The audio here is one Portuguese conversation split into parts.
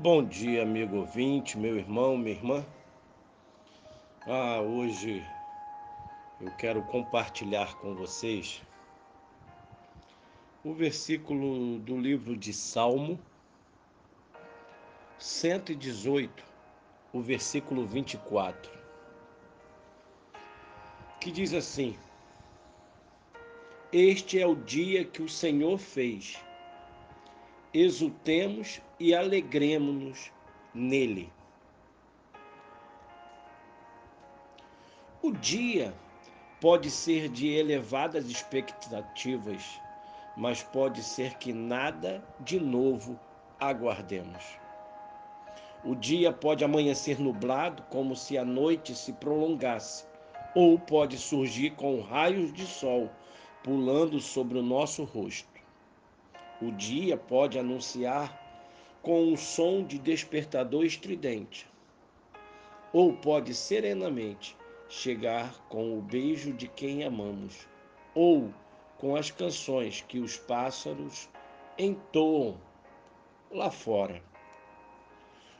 Bom dia, amigo ouvinte, meu irmão, minha irmã. Ah, hoje eu quero compartilhar com vocês o versículo do livro de Salmo 118, o versículo 24, que diz assim: Este é o dia que o Senhor fez exultemos e alegremos-nos nele. O dia pode ser de elevadas expectativas, mas pode ser que nada de novo aguardemos. O dia pode amanhecer nublado, como se a noite se prolongasse, ou pode surgir com raios de sol pulando sobre o nosso rosto. O dia pode anunciar com um som de despertador estridente, ou pode serenamente chegar com o beijo de quem amamos, ou com as canções que os pássaros entoam lá fora.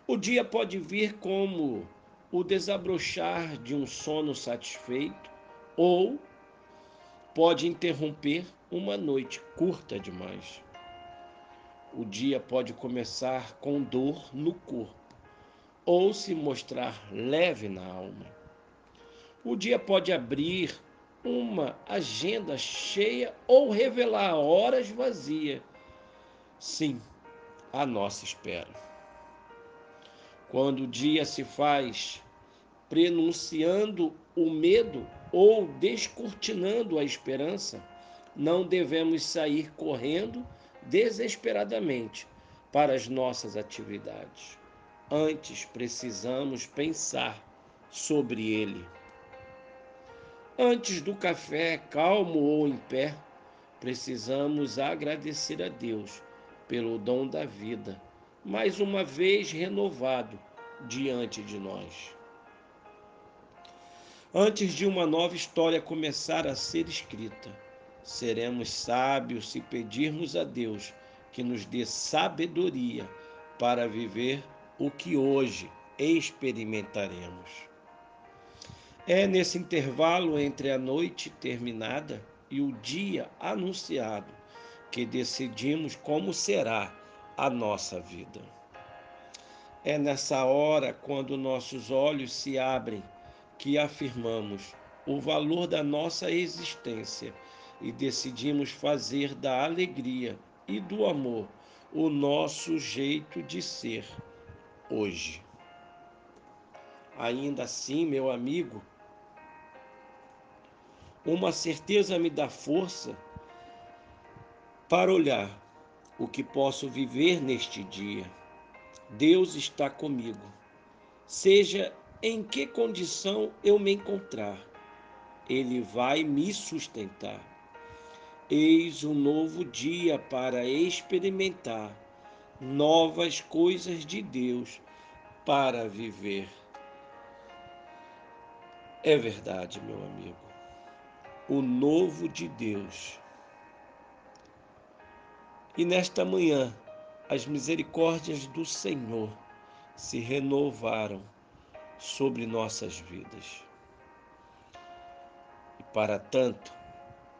O dia pode vir como o desabrochar de um sono satisfeito, ou pode interromper uma noite curta demais. O dia pode começar com dor no corpo ou se mostrar leve na alma. O dia pode abrir uma agenda cheia ou revelar horas vazias. Sim, a nossa espera. Quando o dia se faz prenunciando o medo ou descortinando a esperança, não devemos sair correndo desesperadamente para as nossas atividades. Antes precisamos pensar sobre ele. Antes do café, calmo ou em pé, precisamos agradecer a Deus pelo dom da vida, mais uma vez renovado diante de nós. Antes de uma nova história começar a ser escrita, seremos sábios se pedirmos a Deus que nos dê sabedoria para viver o que hoje experimentaremos. É nesse intervalo entre a noite terminada e o dia anunciado que decidimos como será a nossa vida. É nessa hora, quando nossos olhos se abrem, que afirmamos o valor da nossa existência e decidimos fazer da alegria e do amor o nosso jeito de ser hoje. Ainda assim, meu amigo, uma certeza me dá força para olhar o que posso viver neste dia. Deus está comigo. Seja em que condição eu me encontrar, Ele vai me sustentar. Eis um novo dia para experimentar novas coisas de Deus para viver. É verdade, meu amigo. O novo de Deus. E nesta manhã, as misericórdias do Senhor se renovaram sobre nossas vidas. E para tanto,